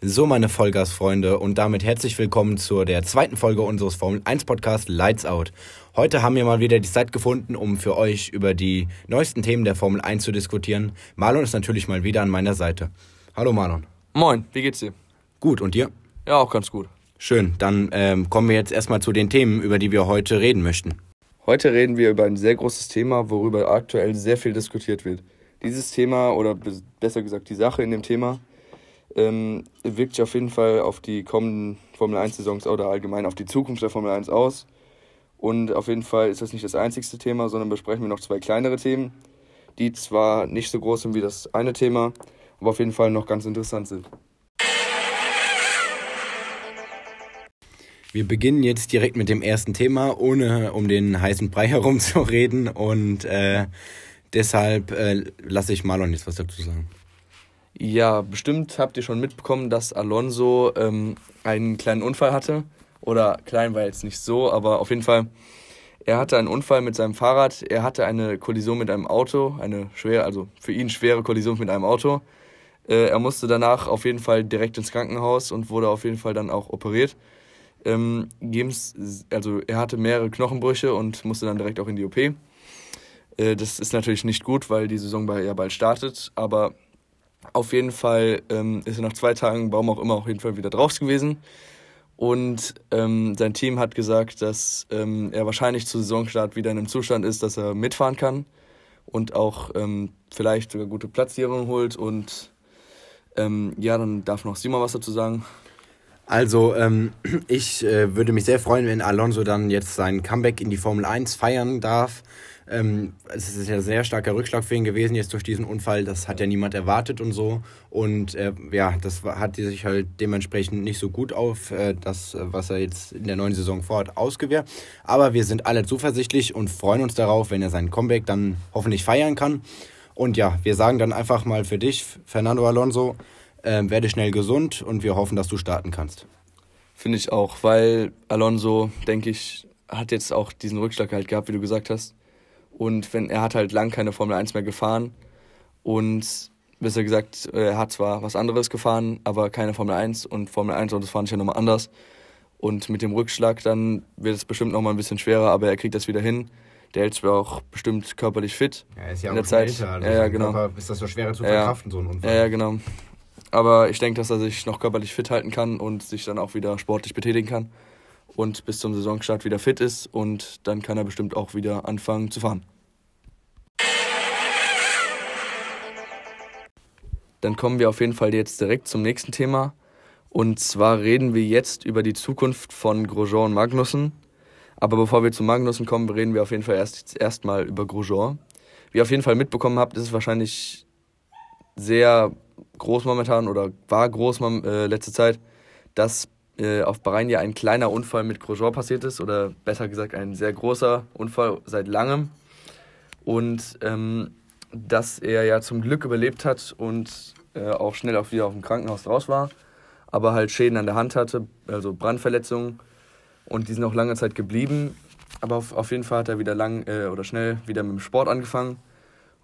So, meine Vollgasfreunde, und damit herzlich willkommen zu der zweiten Folge unseres Formel 1 Podcasts Lights Out. Heute haben wir mal wieder die Zeit gefunden, um für euch über die neuesten Themen der Formel 1 zu diskutieren. Marlon ist natürlich mal wieder an meiner Seite. Hallo Marlon. Moin, wie geht's dir? Gut, und dir? Ja, auch ganz gut. Schön, dann ähm, kommen wir jetzt erstmal zu den Themen, über die wir heute reden möchten. Heute reden wir über ein sehr großes Thema, worüber aktuell sehr viel diskutiert wird. Dieses Thema, oder besser gesagt die Sache in dem Thema, ähm, wirkt sich auf jeden Fall auf die kommenden Formel 1-Saisons oder allgemein auf die Zukunft der Formel 1 aus. Und auf jeden Fall ist das nicht das einzigste Thema, sondern besprechen wir noch zwei kleinere Themen, die zwar nicht so groß sind wie das eine Thema, aber auf jeden Fall noch ganz interessant sind. Wir beginnen jetzt direkt mit dem ersten Thema, ohne um den heißen Brei herumzureden. Und äh, deshalb äh, lasse ich Marlon jetzt was dazu sagen. Ja, bestimmt habt ihr schon mitbekommen, dass Alonso ähm, einen kleinen Unfall hatte. Oder klein war jetzt nicht so, aber auf jeden Fall, er hatte einen Unfall mit seinem Fahrrad. Er hatte eine Kollision mit einem Auto, eine schwere, also für ihn schwere Kollision mit einem Auto. Äh, er musste danach auf jeden Fall direkt ins Krankenhaus und wurde auf jeden Fall dann auch operiert. Ähm, also er hatte mehrere Knochenbrüche und musste dann direkt auch in die OP. Äh, das ist natürlich nicht gut, weil die Saison ja bald startet, aber auf jeden Fall ähm, ist er nach zwei Tagen, warum auch immer, auf jeden Fall wieder drauf gewesen. Und ähm, sein Team hat gesagt, dass ähm, er wahrscheinlich zu Saisonstart wieder in einem Zustand ist, dass er mitfahren kann und auch ähm, vielleicht sogar gute Platzierungen holt. Und ähm, ja, dann darf noch Simon was dazu sagen. Also, ähm, ich äh, würde mich sehr freuen, wenn Alonso dann jetzt sein Comeback in die Formel 1 feiern darf. Ähm, es ist ja sehr starker Rückschlag für ihn gewesen jetzt durch diesen Unfall. Das hat ja niemand erwartet und so. Und äh, ja, das hat sich halt dementsprechend nicht so gut auf äh, das, was er jetzt in der neuen Saison vorhat, ausgewehrt. Aber wir sind alle zuversichtlich und freuen uns darauf, wenn er sein Comeback dann hoffentlich feiern kann. Und ja, wir sagen dann einfach mal für dich, Fernando Alonso, ähm, werde schnell gesund und wir hoffen, dass du starten kannst. Finde ich auch, weil Alonso, denke ich, hat jetzt auch diesen Rückschlag halt gehabt, wie du gesagt hast. Und wenn er hat halt lang keine Formel 1 mehr gefahren und besser gesagt, er hat zwar was anderes gefahren, aber keine Formel 1 und Formel 1 und das fand ich ja nochmal anders. Und mit dem Rückschlag dann wird es bestimmt nochmal ein bisschen schwerer, aber er kriegt das wieder hin. Der hält sich auch bestimmt körperlich fit. Ja, er ist ja in auch der Zeit. Älter, also ja, ja, genau. Körper ist das so schwerer zu verkraften, ja, so ein Unfall. Ja, ja, genau. Aber ich denke, dass er sich noch körperlich fit halten kann und sich dann auch wieder sportlich betätigen kann und bis zum Saisonstart wieder fit ist und dann kann er bestimmt auch wieder anfangen zu fahren. Dann kommen wir auf jeden Fall jetzt direkt zum nächsten Thema. Und zwar reden wir jetzt über die Zukunft von Grosjean und Magnussen. Aber bevor wir zu Magnussen kommen, reden wir auf jeden Fall erst erstmal über Grosjean. Wie ihr auf jeden Fall mitbekommen habt, ist es wahrscheinlich sehr groß momentan oder war groß äh, letzte Zeit, dass äh, auf Bahrain ja ein kleiner Unfall mit Grosjean passiert ist oder besser gesagt ein sehr großer Unfall seit langem und ähm, dass er ja zum Glück überlebt hat und äh, auch schnell auch wieder auf dem Krankenhaus raus war, aber halt Schäden an der Hand hatte, also Brandverletzungen und die sind auch lange Zeit geblieben. Aber auf, auf jeden Fall hat er wieder lang äh, oder schnell wieder mit dem Sport angefangen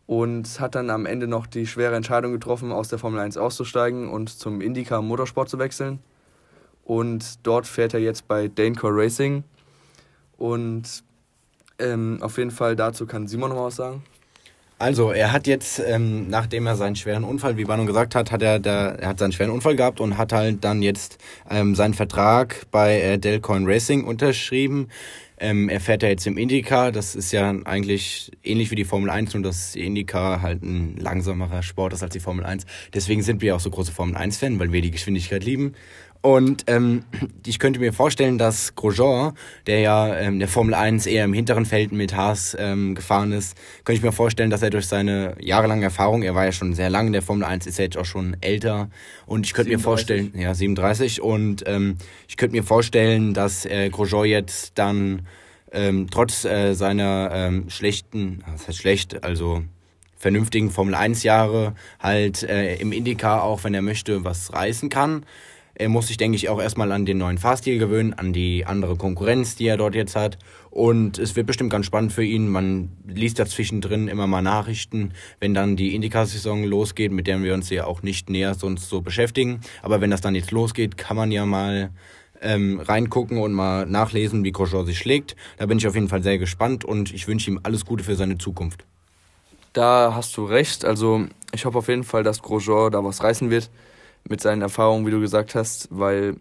und hat dann am Ende noch die schwere Entscheidung getroffen, aus der Formel 1 auszusteigen und zum Indycar Motorsport zu wechseln. Und dort fährt er jetzt bei Danecore Racing. Und ähm, auf jeden Fall dazu kann Simon noch was sagen. Also, er hat jetzt, ähm, nachdem er seinen schweren Unfall, wie Bano gesagt hat, hat er, da, er hat seinen schweren Unfall gehabt und hat halt dann jetzt ähm, seinen Vertrag bei äh, Delcoin Racing unterschrieben. Ähm, er fährt ja jetzt im IndyCar, das ist ja eigentlich ähnlich wie die Formel 1, nur dass die IndyCar halt ein langsamerer Sport ist als die Formel 1. Deswegen sind wir auch so große Formel 1-Fan, weil wir die Geschwindigkeit lieben. Und ähm, ich könnte mir vorstellen, dass Grosjean, der ja ähm, der Formel 1 eher im hinteren Feld mit Haas ähm, gefahren ist, könnte ich mir vorstellen, dass er durch seine jahrelange Erfahrung, er war ja schon sehr lange in der Formel 1, ist er jetzt auch schon älter. Und ich könnte 37. mir vorstellen, ja, 37. Und ähm, ich könnte mir vorstellen, dass äh, Grosjean jetzt dann ähm, trotz äh, seiner ähm, schlechten, was heißt schlecht, also vernünftigen Formel 1 Jahre halt äh, im IndyCar auch, wenn er möchte, was reißen kann. Er muss sich, denke ich, auch erstmal an den neuen Fahrstil gewöhnen, an die andere Konkurrenz, die er dort jetzt hat. Und es wird bestimmt ganz spannend für ihn. Man liest ja zwischendrin immer mal Nachrichten, wenn dann die Indica-Saison losgeht, mit der wir uns ja auch nicht näher sonst so beschäftigen. Aber wenn das dann jetzt losgeht, kann man ja mal ähm, reingucken und mal nachlesen, wie Grosjean sich schlägt. Da bin ich auf jeden Fall sehr gespannt und ich wünsche ihm alles Gute für seine Zukunft. Da hast du recht. Also ich hoffe auf jeden Fall, dass Grosjean da was reißen wird mit seinen Erfahrungen, wie du gesagt hast, weil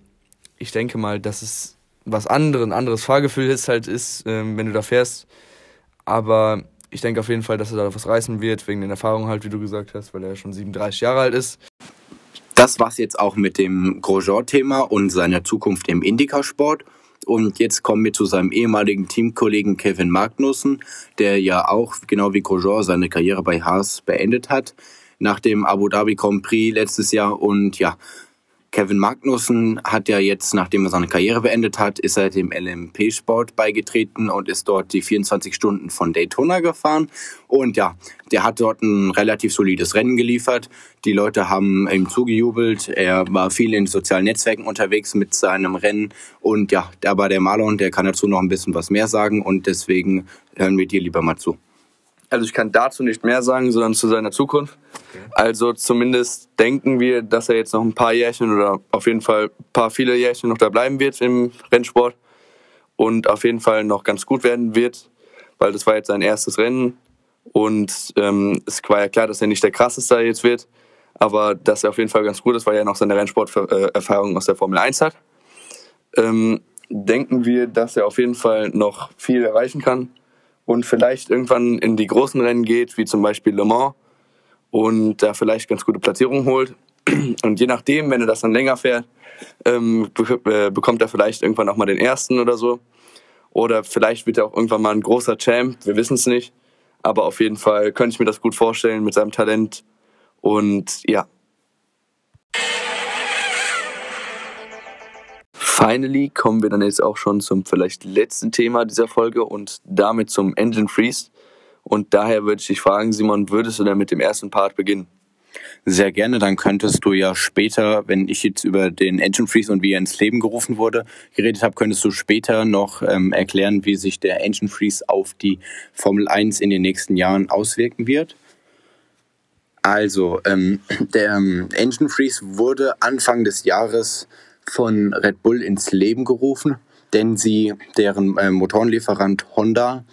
ich denke mal, dass es was anderes, ein anderes Fahrgefühl ist halt ist, ähm, wenn du da fährst. Aber ich denke auf jeden Fall, dass er da was reißen wird, wegen den Erfahrungen halt, wie du gesagt hast, weil er schon 37 Jahre alt ist. Das war's jetzt auch mit dem Grosjean-Thema und seiner Zukunft im Indica-Sport. Und jetzt kommen wir zu seinem ehemaligen Teamkollegen Kevin Magnussen, der ja auch, genau wie Grosjean, seine Karriere bei Haas beendet hat, nach dem Abu Dhabi Grand Prix letztes Jahr. Und ja, Kevin Magnussen hat ja jetzt, nachdem er seine Karriere beendet hat, ist er dem LMP-Sport beigetreten und ist dort die 24 Stunden von Daytona gefahren. Und ja, der hat dort ein relativ solides Rennen geliefert. Die Leute haben ihm zugejubelt. Er war viel in sozialen Netzwerken unterwegs mit seinem Rennen. Und ja, aber der Marlon, der kann dazu noch ein bisschen was mehr sagen. Und deswegen hören wir dir lieber mal zu. Also ich kann dazu nicht mehr sagen, sondern zu seiner Zukunft. Also zumindest denken wir, dass er jetzt noch ein paar Jährchen oder auf jeden Fall ein paar viele Jährchen noch da bleiben wird im Rennsport und auf jeden Fall noch ganz gut werden wird, weil das war jetzt sein erstes Rennen und ähm, es war ja klar, dass er nicht der krasseste jetzt wird, aber dass er auf jeden Fall ganz gut ist, weil er noch seine Rennsporterfahrung aus der Formel 1 hat. Ähm, denken wir, dass er auf jeden Fall noch viel erreichen kann und vielleicht irgendwann in die großen Rennen geht, wie zum Beispiel Le Mans und da vielleicht ganz gute Platzierungen holt. Und je nachdem, wenn er das dann länger fährt, ähm, äh, bekommt er vielleicht irgendwann auch mal den ersten oder so. Oder vielleicht wird er auch irgendwann mal ein großer Champ, wir wissen es nicht. Aber auf jeden Fall könnte ich mir das gut vorstellen mit seinem Talent. Und ja. Finally kommen wir dann jetzt auch schon zum vielleicht letzten Thema dieser Folge und damit zum Engine Freeze. Und daher würde ich dich fragen, Simon, würdest du denn mit dem ersten Part beginnen? Sehr gerne, dann könntest du ja später, wenn ich jetzt über den Engine Freeze und wie er ins Leben gerufen wurde, geredet habe, könntest du später noch ähm, erklären, wie sich der Engine Freeze auf die Formel 1 in den nächsten Jahren auswirken wird. Also, ähm, der ähm, Engine Freeze wurde Anfang des Jahres von Red Bull ins Leben gerufen, denn sie, deren äh, Motorenlieferant Honda,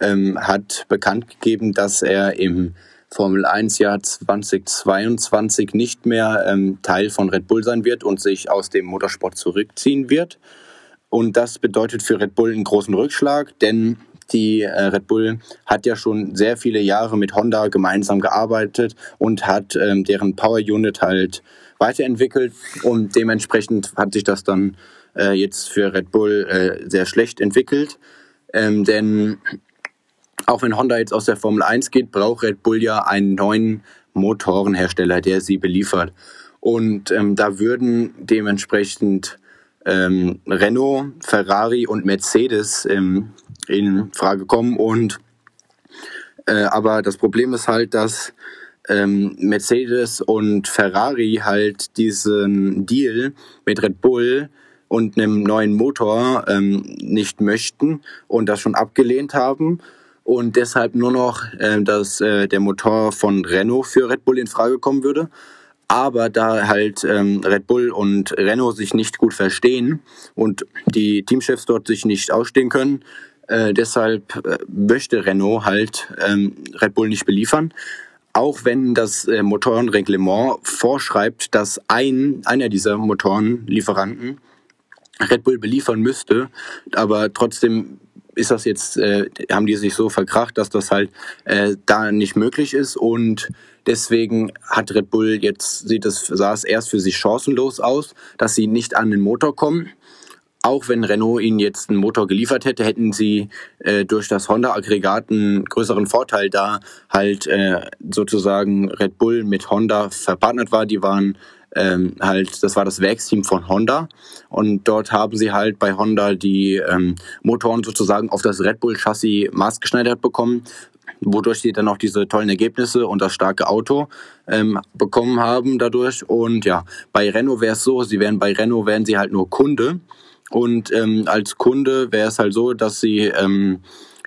ähm, hat bekannt gegeben, dass er im Formel 1 Jahr 2022 nicht mehr ähm, Teil von Red Bull sein wird und sich aus dem Motorsport zurückziehen wird. Und das bedeutet für Red Bull einen großen Rückschlag, denn die äh, Red Bull hat ja schon sehr viele Jahre mit Honda gemeinsam gearbeitet und hat ähm, deren Power Unit halt weiterentwickelt und dementsprechend hat sich das dann äh, jetzt für Red Bull äh, sehr schlecht entwickelt. Ähm, denn auch wenn Honda jetzt aus der Formel 1 geht, braucht Red Bull ja einen neuen Motorenhersteller, der sie beliefert. Und ähm, da würden dementsprechend ähm, Renault, Ferrari und Mercedes ähm, in Frage kommen. Und äh, aber das Problem ist halt, dass ähm, Mercedes und Ferrari halt diesen Deal mit Red Bull und einem neuen Motor ähm, nicht möchten und das schon abgelehnt haben und deshalb nur noch, äh, dass äh, der Motor von Renault für Red Bull in Frage kommen würde. Aber da halt ähm, Red Bull und Renault sich nicht gut verstehen und die Teamchefs dort sich nicht ausstehen können, äh, deshalb äh, möchte Renault halt ähm, Red Bull nicht beliefern. Auch wenn das äh, Motorenreglement vorschreibt, dass ein, einer dieser Motorenlieferanten Red Bull beliefern müsste, aber trotzdem ist das jetzt, äh, haben die sich so verkracht, dass das halt äh, da nicht möglich ist und deswegen hat Red Bull jetzt, sieht es, sah es erst für sich chancenlos aus, dass sie nicht an den Motor kommen. Auch wenn Renault ihnen jetzt einen Motor geliefert hätte, hätten sie äh, durch das Honda-Aggregat einen größeren Vorteil, da halt äh, sozusagen Red Bull mit Honda verpartnert war. Die waren ähm, halt, das war das Werksteam von Honda und dort haben sie halt bei Honda die ähm, Motoren sozusagen auf das Red Bull Chassis maßgeschneidert bekommen, wodurch sie dann auch diese tollen Ergebnisse und das starke Auto ähm, bekommen haben dadurch. Und ja, bei Renault wäre es so, sie wären bei Renault wären sie halt nur Kunde. Und ähm, als Kunde wäre es halt so, dass sie ähm,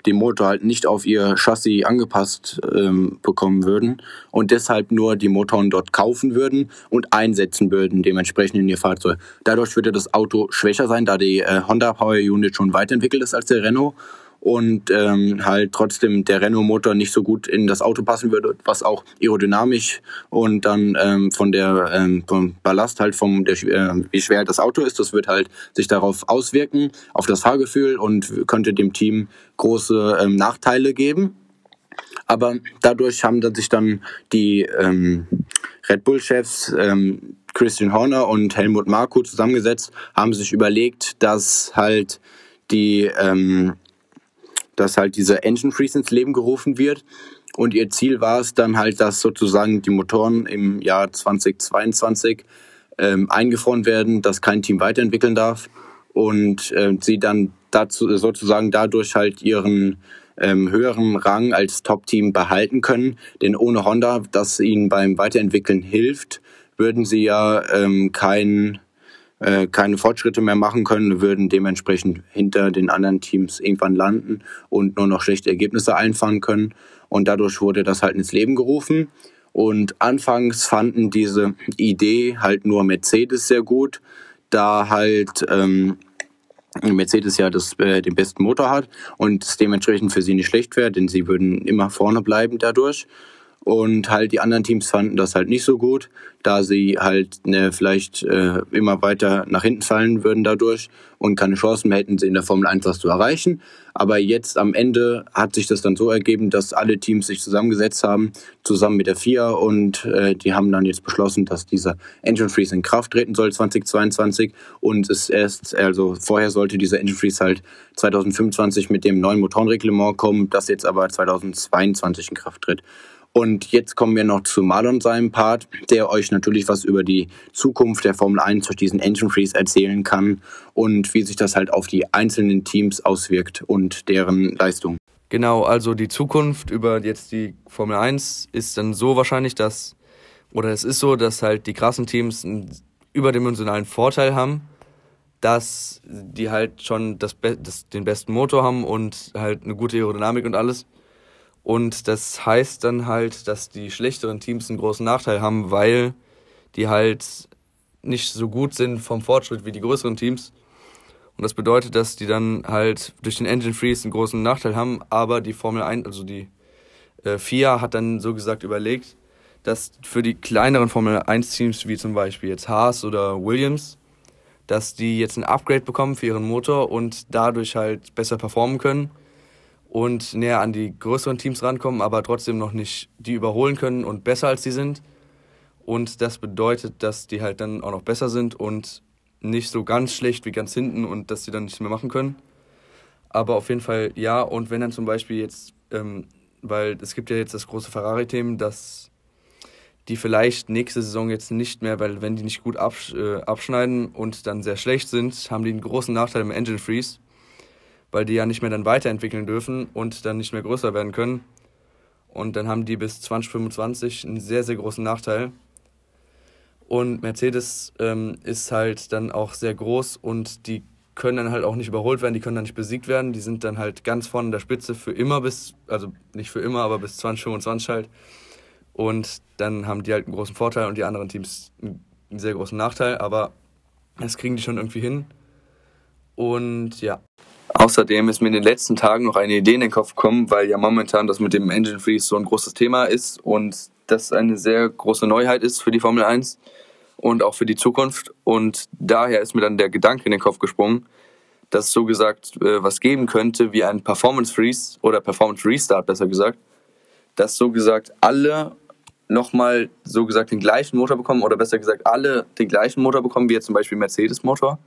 den Motor halt nicht auf ihr Chassis angepasst ähm, bekommen würden und deshalb nur die Motoren dort kaufen würden und einsetzen würden, dementsprechend in ihr Fahrzeug. Dadurch würde das Auto schwächer sein, da die äh, Honda Power Unit schon weiterentwickelt ist als der Renault und ähm, halt trotzdem der Renault-Motor nicht so gut in das Auto passen würde, was auch aerodynamisch und dann ähm, von der ähm, vom Ballast halt vom der, äh, wie schwer das Auto ist, das wird halt sich darauf auswirken auf das Fahrgefühl und könnte dem Team große ähm, Nachteile geben. Aber dadurch haben dann sich dann die ähm, Red Bull-Chefs ähm, Christian Horner und Helmut Marko zusammengesetzt, haben sich überlegt, dass halt die ähm, dass halt dieser Engine Freeze ins Leben gerufen wird. Und ihr Ziel war es dann halt, dass sozusagen die Motoren im Jahr 2022 ähm, eingefroren werden, dass kein Team weiterentwickeln darf und äh, sie dann dazu sozusagen dadurch halt ihren ähm, höheren Rang als Top-Team behalten können. Denn ohne Honda, das ihnen beim Weiterentwickeln hilft, würden sie ja ähm, kein äh, keine Fortschritte mehr machen können, würden dementsprechend hinter den anderen Teams irgendwann landen und nur noch schlechte Ergebnisse einfahren können. Und dadurch wurde das halt ins Leben gerufen. Und anfangs fanden diese Idee halt nur Mercedes sehr gut, da halt ähm, Mercedes ja das, äh, den besten Motor hat und es dementsprechend für sie nicht schlecht wäre, denn sie würden immer vorne bleiben dadurch. Und halt die anderen Teams fanden das halt nicht so gut, da sie halt ne, vielleicht äh, immer weiter nach hinten fallen würden dadurch und keine Chancen mehr hätten, sie in der Formel 1 was zu erreichen. Aber jetzt am Ende hat sich das dann so ergeben, dass alle Teams sich zusammengesetzt haben, zusammen mit der FIA und äh, die haben dann jetzt beschlossen, dass dieser Engine Freeze in Kraft treten soll 2022 und es erst, also vorher sollte dieser Engine Freeze halt 2025 mit dem neuen Motorenreglement kommen, das jetzt aber 2022 in Kraft tritt. Und jetzt kommen wir noch zu Marlon seinem Part, der euch natürlich was über die Zukunft der Formel 1 durch diesen Engine Freeze erzählen kann und wie sich das halt auf die einzelnen Teams auswirkt und deren Leistung. Genau, also die Zukunft über jetzt die Formel 1 ist dann so wahrscheinlich, dass, oder es ist so, dass halt die krassen Teams einen überdimensionalen Vorteil haben, dass die halt schon das, das, den besten Motor haben und halt eine gute Aerodynamik und alles und das heißt dann halt, dass die schlechteren Teams einen großen Nachteil haben, weil die halt nicht so gut sind vom Fortschritt wie die größeren Teams. Und das bedeutet, dass die dann halt durch den Engine Freeze einen großen Nachteil haben, aber die Formel 1, also die äh, FIA hat dann so gesagt überlegt, dass für die kleineren Formel 1 Teams wie zum Beispiel jetzt Haas oder Williams, dass die jetzt ein Upgrade bekommen für ihren Motor und dadurch halt besser performen können und näher an die größeren Teams rankommen, aber trotzdem noch nicht die überholen können und besser als die sind. Und das bedeutet, dass die halt dann auch noch besser sind und nicht so ganz schlecht wie ganz hinten und dass sie dann nichts mehr machen können. Aber auf jeden Fall ja. Und wenn dann zum Beispiel jetzt, ähm, weil es gibt ja jetzt das große Ferrari-Thema, dass die vielleicht nächste Saison jetzt nicht mehr, weil wenn die nicht gut absch äh, abschneiden und dann sehr schlecht sind, haben die einen großen Nachteil im Engine Freeze weil die ja nicht mehr dann weiterentwickeln dürfen und dann nicht mehr größer werden können. Und dann haben die bis 2025 einen sehr, sehr großen Nachteil. Und Mercedes ähm, ist halt dann auch sehr groß und die können dann halt auch nicht überholt werden, die können dann nicht besiegt werden. Die sind dann halt ganz vorne in der Spitze für immer bis, also nicht für immer, aber bis 2025 halt. Und dann haben die halt einen großen Vorteil und die anderen Teams einen sehr großen Nachteil, aber das kriegen die schon irgendwie hin. Und ja. Außerdem ist mir in den letzten Tagen noch eine Idee in den Kopf gekommen, weil ja momentan das mit dem Engine Freeze so ein großes Thema ist und das eine sehr große Neuheit ist für die Formel 1 und auch für die Zukunft. Und daher ist mir dann der Gedanke in den Kopf gesprungen, dass es so gesagt äh, was geben könnte wie ein Performance Freeze oder Performance Restart besser gesagt, dass so gesagt alle nochmal so gesagt den gleichen Motor bekommen oder besser gesagt alle den gleichen Motor bekommen wie jetzt zum Beispiel Mercedes Motor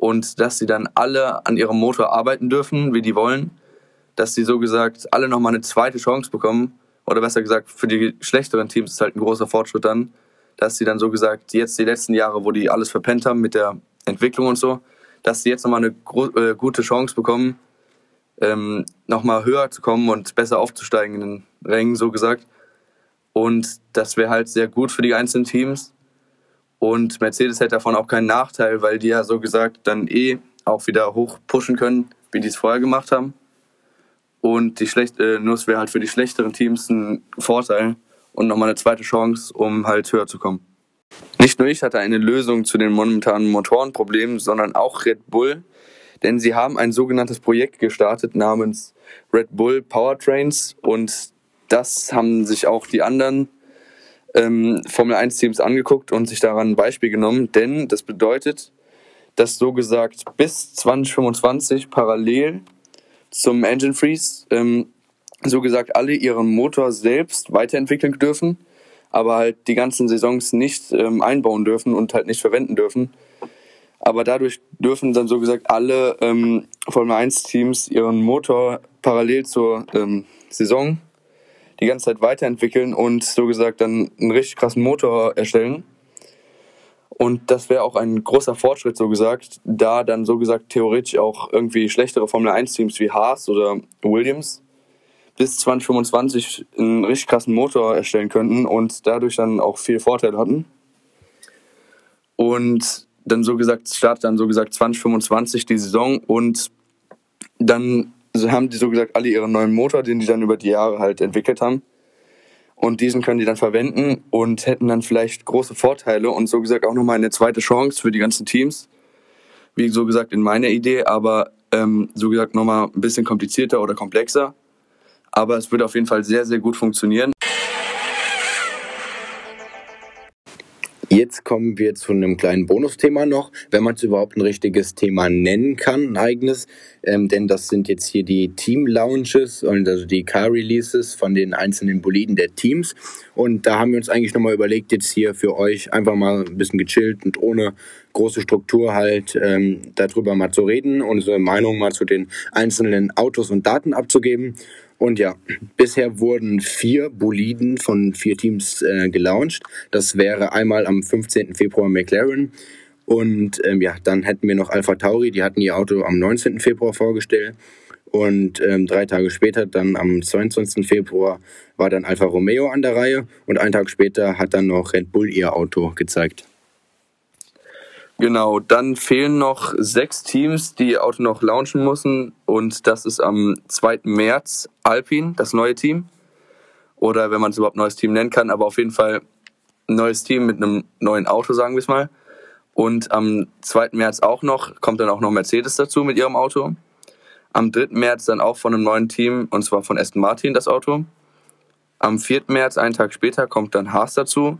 und dass sie dann alle an ihrem Motor arbeiten dürfen, wie die wollen, dass sie so gesagt alle nochmal eine zweite Chance bekommen oder besser gesagt für die schlechteren Teams ist halt ein großer Fortschritt dann, dass sie dann so gesagt jetzt die letzten Jahre, wo die alles verpennt haben mit der Entwicklung und so, dass sie jetzt nochmal eine äh, gute Chance bekommen, ähm, nochmal höher zu kommen und besser aufzusteigen in den Rängen, so gesagt. Und das wäre halt sehr gut für die einzelnen Teams. Und Mercedes hätte davon auch keinen Nachteil, weil die ja so gesagt dann eh auch wieder hoch pushen können, wie die es vorher gemacht haben. Und die schlecht, äh, nur wäre halt für die schlechteren Teams ein Vorteil und nochmal eine zweite Chance, um halt höher zu kommen. Nicht nur ich hatte eine Lösung zu den momentanen Motorenproblemen, sondern auch Red Bull, denn sie haben ein sogenanntes Projekt gestartet namens Red Bull Powertrains und das haben sich auch die anderen ähm, Formel 1 Teams angeguckt und sich daran ein Beispiel genommen, denn das bedeutet, dass so gesagt bis 2025 parallel zum Engine Freeze ähm, so gesagt alle ihren Motor selbst weiterentwickeln dürfen, aber halt die ganzen Saisons nicht ähm, einbauen dürfen und halt nicht verwenden dürfen. Aber dadurch dürfen dann so gesagt alle ähm, Formel 1 Teams ihren Motor parallel zur ähm, Saison die ganze Zeit weiterentwickeln und so gesagt dann einen richtig krassen Motor erstellen. Und das wäre auch ein großer Fortschritt, so gesagt, da dann so gesagt theoretisch auch irgendwie schlechtere Formel 1 Teams wie Haas oder Williams bis 2025 einen richtig krassen Motor erstellen könnten und dadurch dann auch viel Vorteil hatten. Und dann so gesagt, startet dann so gesagt 2025 die Saison und dann haben die so gesagt alle ihren neuen Motor, den die dann über die Jahre halt entwickelt haben. Und diesen können die dann verwenden und hätten dann vielleicht große Vorteile und so gesagt auch nochmal eine zweite Chance für die ganzen Teams. Wie so gesagt in meiner Idee, aber ähm, so gesagt nochmal ein bisschen komplizierter oder komplexer. Aber es würde auf jeden Fall sehr, sehr gut funktionieren. Jetzt kommen wir zu einem kleinen Bonusthema noch, wenn man es überhaupt ein richtiges Thema nennen kann, ein eigenes. Ähm, denn das sind jetzt hier die Team Lounges und also die Car Releases von den einzelnen Boliden der Teams. Und da haben wir uns eigentlich nochmal überlegt, jetzt hier für euch einfach mal ein bisschen gechillt und ohne große Struktur halt ähm, darüber mal zu reden, unsere Meinung mal zu den einzelnen Autos und Daten abzugeben. Und ja, bisher wurden vier Boliden von vier Teams äh, gelauncht. Das wäre einmal am 15. Februar McLaren. Und ähm, ja, dann hätten wir noch Alpha Tauri, die hatten ihr Auto am 19. Februar vorgestellt. Und ähm, drei Tage später, dann am 22. Februar, war dann Alfa Romeo an der Reihe. Und einen Tag später hat dann noch Red Bull ihr Auto gezeigt. Genau, dann fehlen noch sechs Teams, die Auto noch launchen müssen. Und das ist am 2. März Alpine, das neue Team. Oder wenn man es überhaupt neues Team nennen kann, aber auf jeden Fall ein neues Team mit einem neuen Auto, sagen wir es mal. Und am 2. März auch noch, kommt dann auch noch Mercedes dazu mit ihrem Auto. Am 3. März dann auch von einem neuen Team, und zwar von Aston Martin, das Auto. Am 4. März, einen Tag später, kommt dann Haas dazu.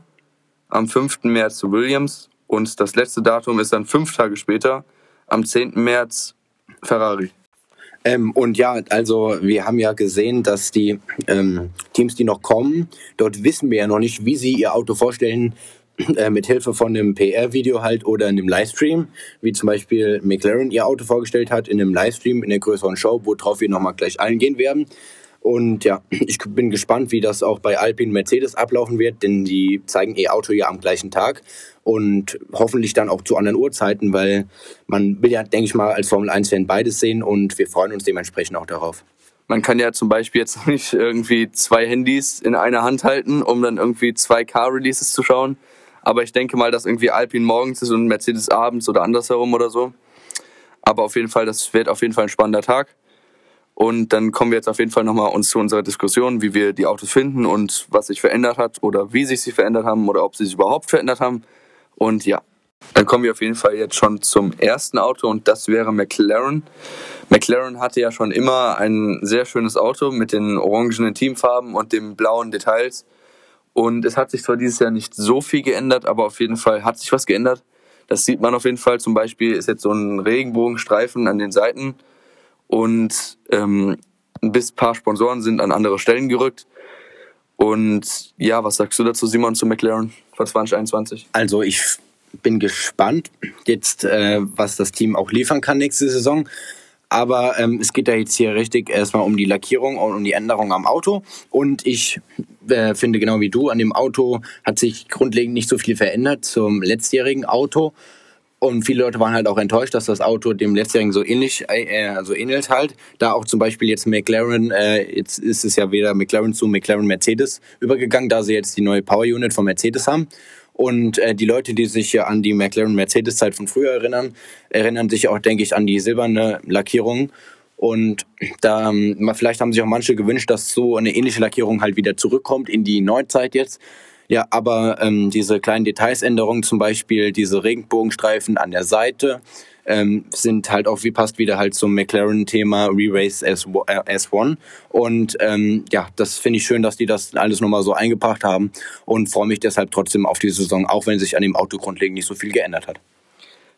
Am 5. März Williams und das letzte Datum ist dann fünf Tage später, am 10. März, Ferrari. Ähm, und ja, also wir haben ja gesehen, dass die ähm, Teams, die noch kommen, dort wissen wir ja noch nicht, wie sie ihr Auto vorstellen, äh, mit Hilfe von einem PR-Video halt oder in einem Livestream, wie zum Beispiel McLaren ihr Auto vorgestellt hat in einem Livestream in der größeren Show, worauf wir nochmal gleich eingehen werden. Und ja, ich bin gespannt, wie das auch bei Alpine Mercedes ablaufen wird, denn die zeigen ihr Auto ja am gleichen Tag und hoffentlich dann auch zu anderen Uhrzeiten, weil man will ja, denke ich mal, als Formel 1-Fan beides sehen und wir freuen uns dementsprechend auch darauf. Man kann ja zum Beispiel jetzt nicht irgendwie zwei Handys in einer Hand halten, um dann irgendwie zwei Car-Releases zu schauen. Aber ich denke mal, dass irgendwie Alpine morgens ist und Mercedes abends oder andersherum oder so. Aber auf jeden Fall, das wird auf jeden Fall ein spannender Tag. Und dann kommen wir jetzt auf jeden Fall nochmal uns zu unserer Diskussion, wie wir die Autos finden und was sich verändert hat oder wie sich sie verändert haben oder ob sie sich überhaupt verändert haben. Und ja, dann kommen wir auf jeden Fall jetzt schon zum ersten Auto und das wäre McLaren. McLaren hatte ja schon immer ein sehr schönes Auto mit den orangenen Teamfarben und den blauen Details. Und es hat sich zwar dieses Jahr nicht so viel geändert, aber auf jeden Fall hat sich was geändert. Das sieht man auf jeden Fall. Zum Beispiel ist jetzt so ein Regenbogenstreifen an den Seiten und ähm, bis paar Sponsoren sind an andere Stellen gerückt. Und ja, was sagst du dazu, Simon, zu McLaren von 2021? Also ich bin gespannt jetzt, äh, was das Team auch liefern kann nächste Saison. Aber ähm, es geht ja jetzt hier richtig erstmal um die Lackierung und um die Änderung am Auto. Und ich äh, finde genau wie du, an dem Auto hat sich grundlegend nicht so viel verändert zum letztjährigen Auto. Und viele Leute waren halt auch enttäuscht, dass das Auto dem letztjährigen so ähnlich, äh, also ähnelt halt. Da auch zum Beispiel jetzt McLaren, äh, jetzt ist es ja wieder McLaren zu McLaren Mercedes übergegangen, da sie jetzt die neue Power Unit von Mercedes haben. Und äh, die Leute, die sich ja an die McLaren Mercedes-Zeit von früher erinnern, erinnern sich auch, denke ich, an die silberne Lackierung. Und da ähm, vielleicht haben sich auch manche gewünscht, dass so eine ähnliche Lackierung halt wieder zurückkommt in die Neuzeit jetzt. Ja, aber ähm, diese kleinen Detailsänderungen, zum Beispiel diese Regenbogenstreifen an der Seite, ähm, sind halt auch wie passt wieder halt zum McLaren-Thema Re-Race S1. Und ähm, ja, das finde ich schön, dass die das alles nochmal so eingebracht haben und freue mich deshalb trotzdem auf die Saison, auch wenn sich an dem Auto grundlegend nicht so viel geändert hat.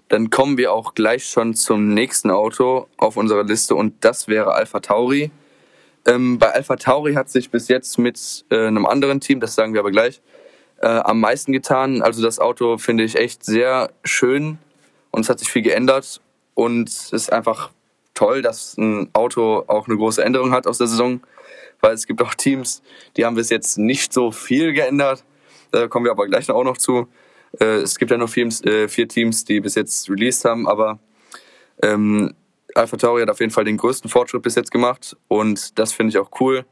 Dann kommen wir auch gleich schon zum nächsten Auto auf unserer Liste und das wäre Alpha Tauri. Ähm, bei Alpha Tauri hat sich bis jetzt mit äh, einem anderen Team, das sagen wir aber gleich, äh, am meisten getan. Also das Auto finde ich echt sehr schön und es hat sich viel geändert und es ist einfach toll, dass ein Auto auch eine große Änderung hat aus der Saison, weil es gibt auch Teams, die haben bis jetzt nicht so viel geändert. Da kommen wir aber gleich auch noch zu. Äh, es gibt ja noch vier, äh, vier Teams, die bis jetzt released haben, aber ähm, Alpha Tauri hat auf jeden Fall den größten Fortschritt bis jetzt gemacht und das finde ich auch cool.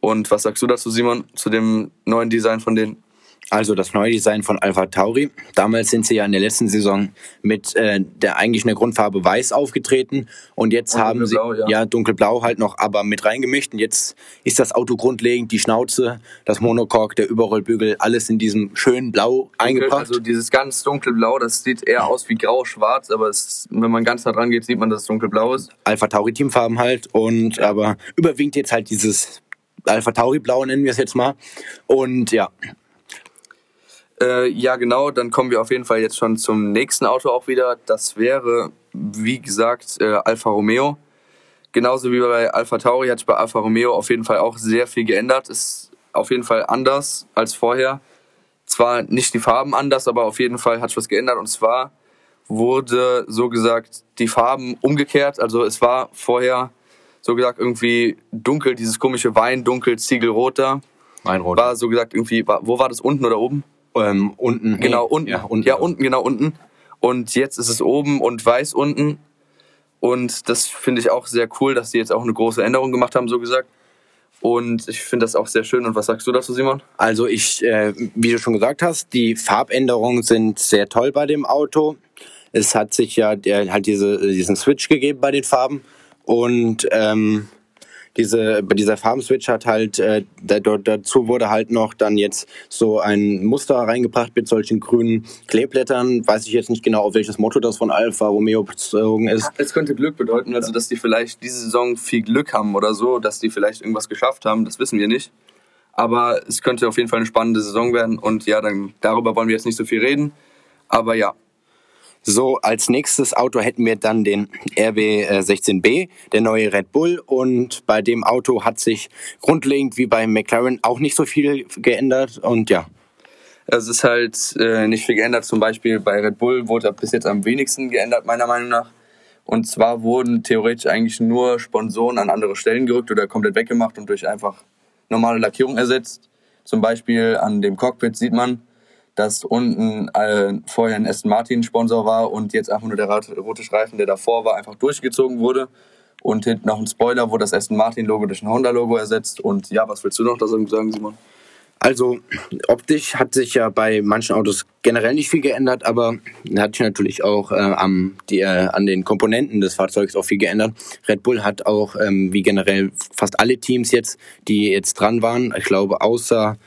Und was sagst du dazu, Simon, zu dem neuen Design von denen? Also das neue Design von Alpha Tauri. Damals sind sie ja in der letzten Saison mit äh, der eigentlich eine Grundfarbe weiß aufgetreten und jetzt und haben sie ja. ja. dunkelblau halt noch aber mit reingemischt und jetzt ist das Auto grundlegend die Schnauze, das Monocoque, der Überrollbügel, alles in diesem schönen Blau eingebracht. Also dieses ganz dunkelblau, das sieht eher aus wie grau-schwarz, aber es, wenn man ganz nah dran geht, sieht man, dass es dunkelblau ist. Alpha Tauri Teamfarben halt und aber überwiegt jetzt halt dieses Alpha Tauri Blau nennen wir es jetzt mal und ja, äh, ja, genau. Dann kommen wir auf jeden Fall jetzt schon zum nächsten Auto auch wieder. Das wäre, wie gesagt, äh, Alfa Romeo. Genauso wie bei Alfa Tauri hat sich bei Alfa Romeo auf jeden Fall auch sehr viel geändert. Ist auf jeden Fall anders als vorher. Zwar nicht die Farben anders, aber auf jeden Fall hat sich was geändert. Und zwar wurde so gesagt die Farben umgekehrt. Also es war vorher so gesagt irgendwie dunkel, dieses komische Weindunkel, Ziegelrot da. Weinrot. War so gesagt irgendwie, wo war das unten oder oben? Ähm, unten. Genau, unten. Ja, unten. Ja, unten, genau, unten. Und jetzt ist es oben und weiß unten. Und das finde ich auch sehr cool, dass die jetzt auch eine große Änderung gemacht haben, so gesagt. Und ich finde das auch sehr schön. Und was sagst du dazu, Simon? Also ich, äh, wie du schon gesagt hast, die Farbänderungen sind sehr toll bei dem Auto. Es hat sich ja der, halt diese, diesen Switch gegeben bei den Farben. Und ähm, diese, dieser Farbenswitch hat halt, äh, dort, dazu wurde halt noch dann jetzt so ein Muster reingebracht mit solchen grünen Kleeblättern. Weiß ich jetzt nicht genau, auf welches Motto das von Alfa Romeo bezogen ist. Es könnte Glück bedeuten, also dass die vielleicht diese Saison viel Glück haben oder so, dass die vielleicht irgendwas geschafft haben, das wissen wir nicht. Aber es könnte auf jeden Fall eine spannende Saison werden und ja, dann darüber wollen wir jetzt nicht so viel reden. Aber ja, so, als nächstes Auto hätten wir dann den RB16B, äh, der neue Red Bull. Und bei dem Auto hat sich grundlegend wie bei McLaren auch nicht so viel geändert. Und ja. Es ist halt äh, nicht viel geändert. Zum Beispiel bei Red Bull wurde bis jetzt am wenigsten geändert, meiner Meinung nach. Und zwar wurden theoretisch eigentlich nur Sponsoren an andere Stellen gerückt oder komplett weggemacht und durch einfach normale Lackierung ersetzt. Zum Beispiel an dem Cockpit sieht man, dass unten äh, vorher ein Aston Martin Sponsor war und jetzt einfach nur der rote Streifen, der davor war, einfach durchgezogen wurde. Und hinten noch ein Spoiler, wo das Aston Martin Logo durch ein Honda Logo ersetzt. Und ja, was willst du noch dazu sagen, Simon? Also optisch hat sich ja bei manchen Autos generell nicht viel geändert, aber hat sich natürlich auch äh, am, die, äh, an den Komponenten des Fahrzeugs auch viel geändert. Red Bull hat auch, ähm, wie generell fast alle Teams jetzt, die jetzt dran waren, ich glaube außer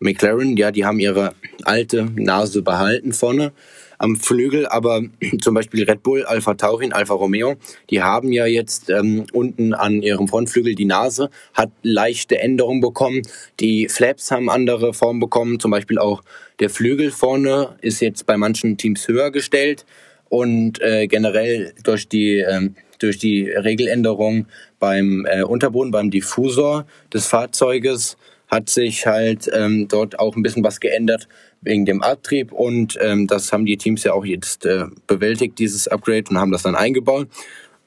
McLaren, ja, die haben ihre alte Nase behalten vorne am Flügel, aber zum Beispiel Red Bull, Alpha Taurin, Alfa Romeo, die haben ja jetzt ähm, unten an ihrem Frontflügel die Nase, hat leichte Änderungen bekommen. Die Flaps haben andere Formen bekommen, zum Beispiel auch der Flügel vorne ist jetzt bei manchen Teams höher gestellt und äh, generell durch die ähm, durch die Regeländerung beim äh, Unterboden, beim Diffusor des Fahrzeuges hat sich halt ähm, dort auch ein bisschen was geändert wegen dem Abtrieb und ähm, das haben die Teams ja auch jetzt äh, bewältigt, dieses Upgrade und haben das dann eingebaut.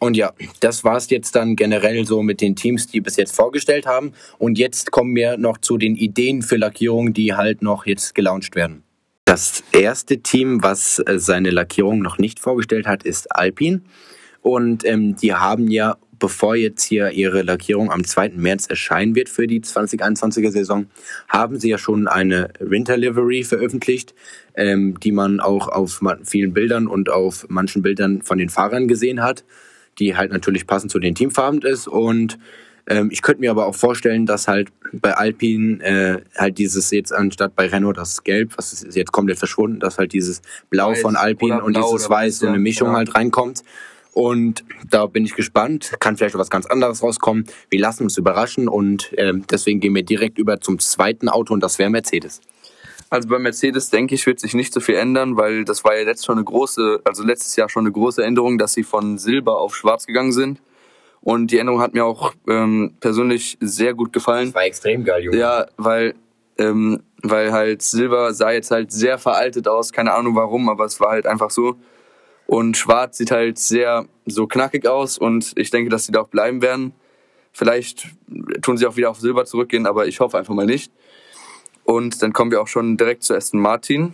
Und ja, das war's jetzt dann generell so mit den Teams, die bis jetzt vorgestellt haben. Und jetzt kommen wir noch zu den Ideen für Lackierungen, die halt noch jetzt gelauncht werden. Das erste Team, was äh, seine Lackierung noch nicht vorgestellt hat, ist Alpine. Und ähm, die haben ja, bevor jetzt hier ihre Lackierung am 2. März erscheinen wird für die 2021er Saison, haben sie ja schon eine Winter Livery veröffentlicht, ähm, die man auch auf vielen Bildern und auf manchen Bildern von den Fahrern gesehen hat, die halt natürlich passend zu den Teamfarben ist. Und ähm, ich könnte mir aber auch vorstellen, dass halt bei Alpine äh, halt dieses jetzt anstatt bei Renault das Gelb, was ist jetzt komplett verschwunden, dass halt dieses Blau Weiß von Alpine und dieses Weiß so eine Mischung ja. halt reinkommt. Und da bin ich gespannt. Kann vielleicht was ganz anderes rauskommen. Wir lassen uns überraschen und äh, deswegen gehen wir direkt über zum zweiten Auto und das wäre Mercedes. Also bei Mercedes denke ich, wird sich nicht so viel ändern, weil das war ja letztes schon eine große, also letztes Jahr schon eine große Änderung, dass sie von Silber auf Schwarz gegangen sind. Und die Änderung hat mir auch ähm, persönlich sehr gut gefallen. Das war extrem geil, Junge. Ja, weil, ähm, weil halt Silber sah jetzt halt sehr veraltet aus. Keine Ahnung warum, aber es war halt einfach so. Und Schwarz sieht halt sehr so knackig aus und ich denke, dass sie da auch bleiben werden. Vielleicht tun sie auch wieder auf Silber zurückgehen, aber ich hoffe einfach mal nicht. Und dann kommen wir auch schon direkt zu Aston Martin.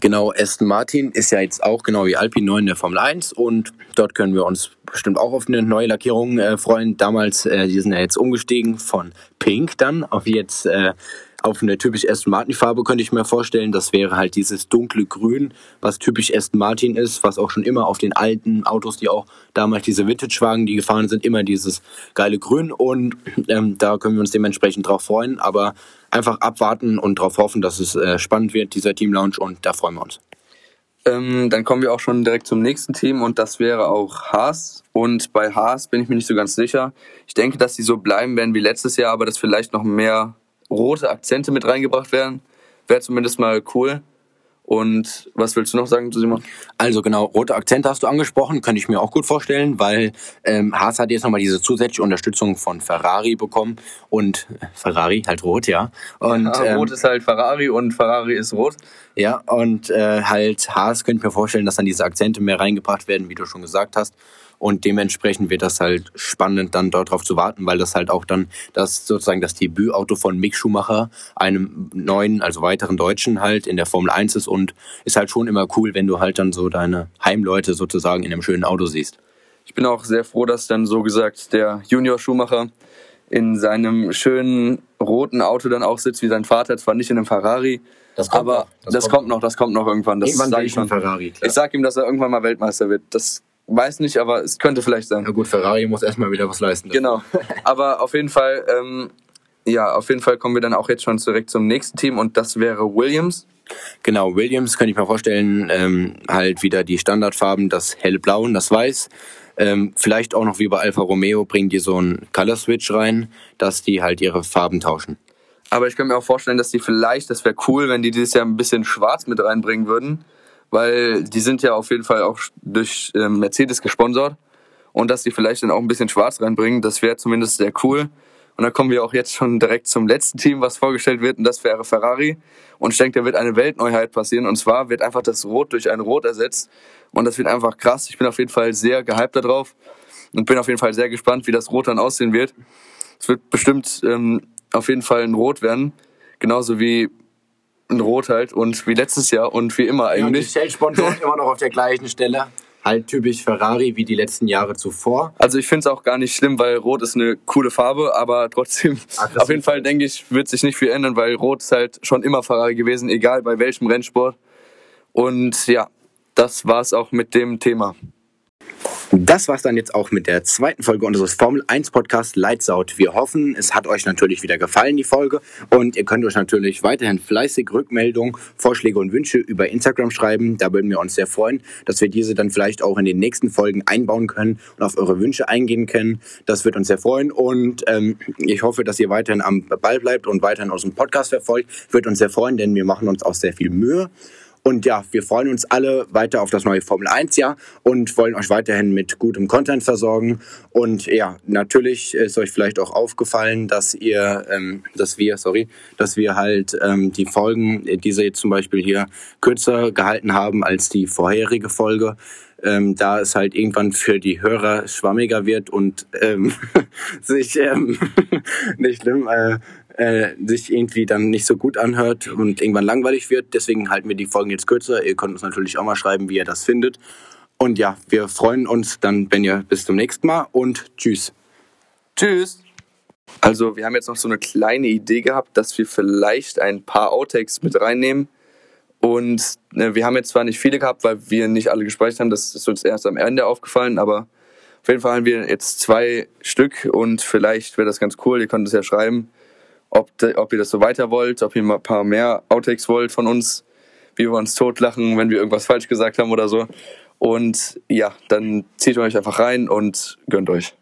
Genau, Aston Martin ist ja jetzt auch genau wie Alpine 9 in der Formel 1 und dort können wir uns bestimmt auch auf eine neue Lackierung äh, freuen. Damals, äh, die sind ja jetzt umgestiegen von Pink dann auf jetzt äh, auf eine typisch Aston Martin Farbe könnte ich mir vorstellen. Das wäre halt dieses dunkle Grün, was typisch Aston Martin ist, was auch schon immer auf den alten Autos, die auch damals diese Vintage-Wagen, die gefahren sind, immer dieses geile Grün. Und ähm, da können wir uns dementsprechend drauf freuen. Aber einfach abwarten und darauf hoffen, dass es äh, spannend wird, dieser Team Lounge. Und da freuen wir uns. Ähm, dann kommen wir auch schon direkt zum nächsten Team und das wäre auch Haas. Und bei Haas bin ich mir nicht so ganz sicher. Ich denke, dass sie so bleiben werden wie letztes Jahr, aber dass vielleicht noch mehr rote Akzente mit reingebracht werden. Wäre zumindest mal cool. Und was willst du noch sagen zu Simon? Also genau, rote Akzente hast du angesprochen, könnte ich mir auch gut vorstellen, weil ähm, Haas hat jetzt nochmal diese zusätzliche Unterstützung von Ferrari bekommen und Ferrari halt rot, ja. Und ja, ähm, rot ist halt Ferrari und Ferrari ist rot. Ja, und äh, halt Haas könnte ich mir vorstellen, dass dann diese Akzente mehr reingebracht werden, wie du schon gesagt hast. Und dementsprechend wird das halt spannend, dann dort drauf zu warten, weil das halt auch dann das sozusagen das Debütauto von Mick Schumacher, einem neuen, also weiteren Deutschen halt in der Formel 1 ist und ist halt schon immer cool, wenn du halt dann so deine Heimleute sozusagen in einem schönen Auto siehst. Ich bin auch sehr froh, dass dann so gesagt der Junior Schumacher in seinem schönen roten Auto dann auch sitzt wie sein Vater, zwar nicht in einem Ferrari, das aber das, das kommt, kommt noch, das kommt noch irgendwann. Das irgendwann sag ich schon. Ferrari. Klar. Ich sag ihm, dass er irgendwann mal Weltmeister wird. Das weiß nicht, aber es könnte vielleicht sein. Na gut, Ferrari muss erstmal wieder was leisten. Genau. aber auf jeden Fall, ähm, ja, auf jeden Fall kommen wir dann auch jetzt schon direkt zum nächsten Team und das wäre Williams. Genau, Williams könnte ich mir vorstellen, ähm, halt wieder die Standardfarben, das hellblau und das weiß. Ähm, vielleicht auch noch wie bei Alfa Romeo bringen die so einen Color Switch rein, dass die halt ihre Farben tauschen. Aber ich könnte mir auch vorstellen, dass die vielleicht, das wäre cool, wenn die dieses Jahr ein bisschen schwarz mit reinbringen würden weil die sind ja auf jeden Fall auch durch ähm, Mercedes gesponsert und dass die vielleicht dann auch ein bisschen schwarz reinbringen, das wäre zumindest sehr cool. Und dann kommen wir auch jetzt schon direkt zum letzten Team, was vorgestellt wird, und das wäre Ferrari. Und ich denke, da wird eine Weltneuheit passieren. Und zwar wird einfach das Rot durch ein Rot ersetzt. Und das wird einfach krass. Ich bin auf jeden Fall sehr gehypt darauf und bin auf jeden Fall sehr gespannt, wie das Rot dann aussehen wird. Es wird bestimmt ähm, auf jeden Fall ein Rot werden. Genauso wie in Rot halt und wie letztes Jahr und wie immer eigentlich. Ja, die Shell-Sponsoren immer noch auf der gleichen Stelle. Halt typisch Ferrari wie die letzten Jahre zuvor. Also ich finde es auch gar nicht schlimm, weil Rot ist eine coole Farbe, aber trotzdem, Aggressiv. auf jeden Fall denke ich, wird sich nicht viel ändern, weil Rot ist halt schon immer Ferrari gewesen, egal bei welchem Rennsport. Und ja, das war's auch mit dem Thema. Das war's dann jetzt auch mit der zweiten Folge unseres Formel 1 Podcast Lights Out. Wir hoffen, es hat euch natürlich wieder gefallen, die Folge. Und ihr könnt euch natürlich weiterhin fleißig Rückmeldungen, Vorschläge und Wünsche über Instagram schreiben. Da würden wir uns sehr freuen, dass wir diese dann vielleicht auch in den nächsten Folgen einbauen können und auf eure Wünsche eingehen können. Das wird uns sehr freuen. Und ähm, ich hoffe, dass ihr weiterhin am Ball bleibt und weiterhin unseren Podcast verfolgt. Wird uns sehr freuen, denn wir machen uns auch sehr viel Mühe. Und ja, wir freuen uns alle weiter auf das neue Formel 1 Jahr und wollen euch weiterhin mit gutem Content versorgen. Und ja, natürlich ist euch vielleicht auch aufgefallen, dass ihr, ähm, dass wir, sorry, dass wir halt ähm, die Folgen, diese jetzt zum Beispiel hier kürzer gehalten haben als die vorherige Folge. Ähm, da es halt irgendwann für die Hörer schwammiger wird und ähm, sich ähm, nicht schlimm, äh, äh, sich irgendwie dann nicht so gut anhört und irgendwann langweilig wird. Deswegen halten wir die Folgen jetzt kürzer. Ihr könnt uns natürlich auch mal schreiben, wie ihr das findet. Und ja, wir freuen uns dann, wenn ihr bis zum nächsten Mal und tschüss. Tschüss. Also, wir haben jetzt noch so eine kleine Idee gehabt, dass wir vielleicht ein paar Outtakes mit reinnehmen. Und ne, wir haben jetzt zwar nicht viele gehabt, weil wir nicht alle gespeichert haben, das ist uns erst am Ende aufgefallen, aber auf jeden Fall haben wir jetzt zwei Stück und vielleicht wäre das ganz cool. Ihr könnt es ja schreiben, ob, ob ihr das so weiter wollt, ob ihr mal ein paar mehr Outtakes wollt von uns, wie wir uns totlachen, wenn wir irgendwas falsch gesagt haben oder so. Und ja, dann zieht euch einfach rein und gönnt euch.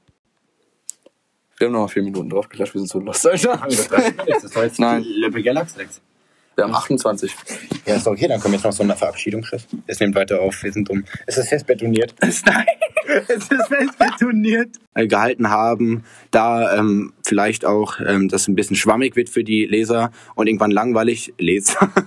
Wir haben noch mal vier Minuten drauf gelacht, wir sind so lost, Alter. Das war jetzt Nein. Le Galaxlex. Wir haben 28. Ja, ist okay, dann kommt jetzt noch so eine Verabschiedung, Chris. Es nimmt weiter auf, wir sind dumm. Es ist fest betoniert. Nein, es ist fest betoniert. Äh, gehalten haben, da ähm, vielleicht auch ähm, das ein bisschen schwammig wird für die Leser und irgendwann langweilig Leser.